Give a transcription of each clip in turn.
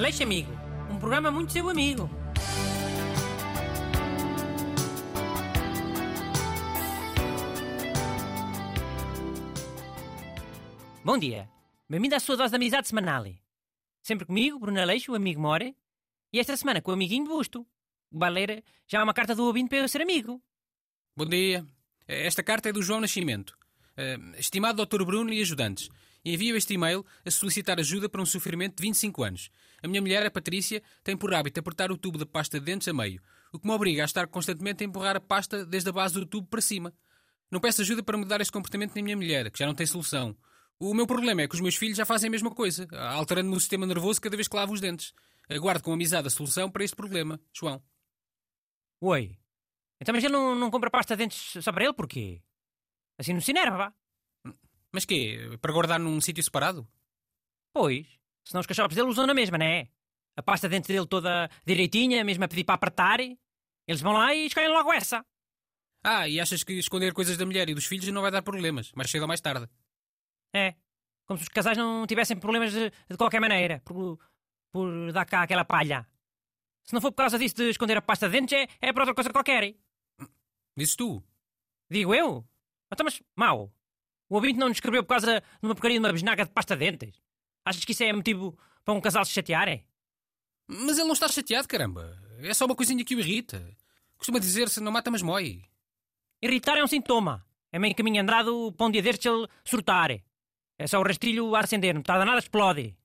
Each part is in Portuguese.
Aleixo Amigo, um programa muito seu amigo. Bom dia, bem-vindo à sua dose de amizade semanal. Sempre comigo, Bruno Aleixo, o amigo More, e esta semana com o amiguinho Busto. O Baleira já há uma carta do ouvinte para eu ser amigo. Bom dia. Esta carta é do João Nascimento. Uh, estimado Dr. Bruno e ajudantes, envio este e-mail a solicitar ajuda para um sofrimento de 25 anos. A minha mulher, a Patrícia, tem por hábito apertar o tubo da pasta de dentes a meio, o que me obriga a estar constantemente a empurrar a pasta desde a base do tubo para cima. Não peço ajuda para mudar este comportamento na minha mulher, que já não tem solução. O meu problema é que os meus filhos já fazem a mesma coisa, alterando-me o sistema nervoso cada vez que lavo os dentes. Aguardo com amizade a solução para este problema, João. Oi. Então, mas ele não, não compra pasta de dentes só para ele, porquê? Assim não se enerva. Mas quê? Para guardar num sítio separado? Pois. Senão os cachorros dele usam na mesma, não é? A pasta de dentes dele toda direitinha, mesmo a pedir para apertar. Eles vão lá e escolhem logo essa. Ah, e achas que esconder coisas da mulher e dos filhos não vai dar problemas, mais cedo ou mais tarde? É. Como se os casais não tivessem problemas de, de qualquer maneira, por, por dar cá aquela palha. Se não for por causa disso de esconder a pasta de dentes, é, é por outra coisa qualquer. Dizes tu? Digo eu? Então, mas, mau. O ouvinte não nos escreveu por causa de uma porcaria de uma bisnaga de pasta de dentes. Achas que isso é motivo para um casal se chatear, é? Mas ele não está chateado, caramba. É só uma coisinha que o irrita. Costuma dizer-se, não mata, mas mói. Irritar é um sintoma. É meio caminho andado para um dia destes ele surtar. É só o rastrilho a acender, não está nada, explode.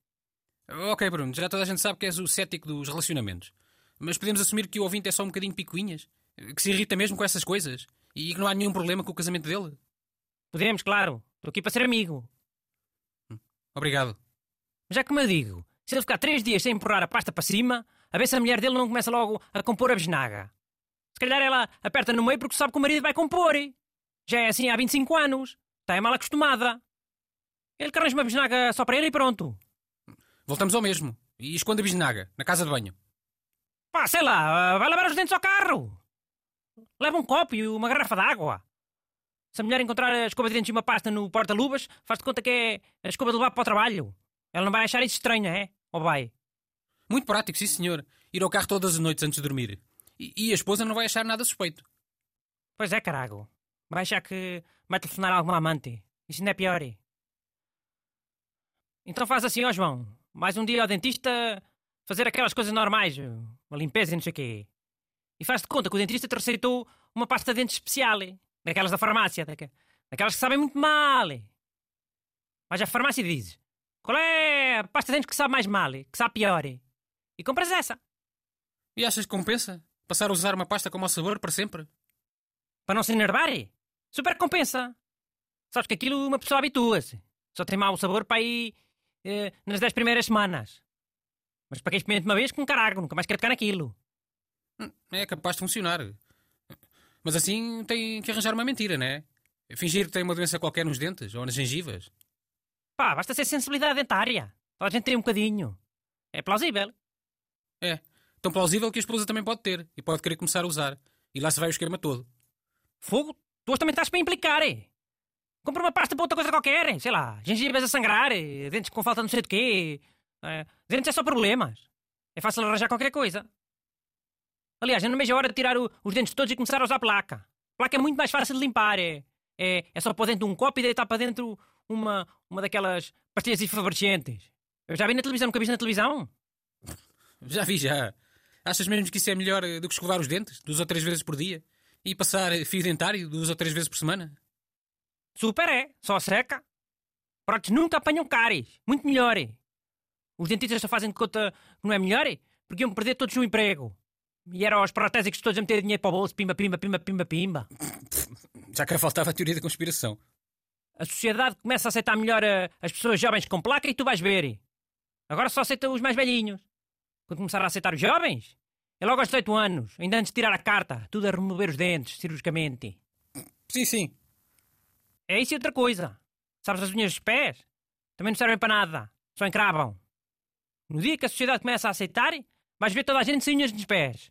Ok, Bruno, já toda a gente sabe que és o cético dos relacionamentos. Mas podemos assumir que o ouvinte é só um bocadinho picuinhas? Que se irrita mesmo com essas coisas? E que não há nenhum problema com o casamento dele? Poderemos, claro. Estou aqui para ser amigo. Obrigado. Já como eu digo, se ele ficar três dias sem empurrar a pasta para cima, a ver se a mulher dele não começa logo a compor a besnaga. Se calhar ela aperta no meio porque sabe que o marido vai compor. Já é assim há 25 anos. Está mal acostumada. Ele quer uma bisnaga só para ele e pronto. Voltamos ao mesmo. E esconde a bisnaga, na casa de banho. Pá, sei lá, vai lavar os dentes ao carro. Leva um copo e uma garrafa de água. Se a mulher encontrar a escova de dentes e uma pasta no porta-luvas, faz de conta que é a escova de levar para o trabalho. Ela não vai achar isso estranho, é? Ou vai? Muito prático, sim senhor. Ir ao carro todas as noites antes de dormir. E, e a esposa não vai achar nada suspeito. Pois é, carago. Vai achar que vai telefonar a alguma amante. Isso não é pior. Então faz assim, ó João. Mais um dia ao dentista fazer aquelas coisas normais. Uma limpeza e não sei o quê. E faz de conta que o dentista te receitou uma pasta de dentes especial. Daquelas da farmácia. Daquelas que sabem muito mal. Vais à farmácia e dizes: Qual é a pasta de dentes que sabe mais mal? Que sabe pior? E compras essa. E achas que compensa? Passar a usar uma pasta com mau sabor para sempre? Para não se enervar? Super compensa. Sabes que aquilo uma pessoa habitua-se. Só tem mau sabor para aí eh, nas 10 primeiras semanas. Mas para quem experimenta uma vez, com caralho, nunca mais quer tocar naquilo. É capaz de funcionar. Mas assim tem que arranjar uma mentira, não é? Fingir que tem uma doença qualquer nos dentes ou nas gengivas. Pá, basta ser sensibilidade dentária. Toda a gente tem um bocadinho. É plausível. É. Tão plausível que a esposa também pode ter e pode querer começar a usar. E lá se vai o esquema todo. Fogo? Tu hoje também estás para implicar, é? Compra uma pasta para outra coisa qualquer, sei lá, gengivas a sangrar, dentes com falta não sei de quê. É, dentes é só problemas. É fácil arranjar qualquer coisa. Aliás, eu não vejo a hora de tirar o, os dentes todos e começar a usar placa. Placa é muito mais fácil de limpar. É, é, é só pôr dentro de um copo e deitar para dentro uma, uma daquelas pastilhas efervescentes. Eu já vi na televisão, nunca vi na televisão? Já vi, já. Achas mesmo que isso é melhor do que escovar os dentes, duas ou três vezes por dia? E passar fio dentário duas ou três vezes por semana? Super é, só seca. Pratos nunca apanham cáries. Muito melhor. Os dentistas só fazem de conta que não é melhor porque iam perder todos o emprego. E eram os protésicos todos a meter dinheiro para o bolso, pimba, pimba, pimba, pimba, pimba. Já que faltava a teoria da conspiração. A sociedade começa a aceitar melhor a, as pessoas jovens com placa e tu vais ver. Agora só aceita os mais velhinhos. Quando começar a aceitar os jovens, é logo aos 18 anos, ainda antes de tirar a carta, tudo a remover os dentes, cirurgicamente. Sim, sim. É isso e outra coisa. Sabes as unhas dos pés? Também não servem para nada. Só encravam. No dia que a sociedade começa a aceitar, vais ver toda a gente sem unhas nos pés.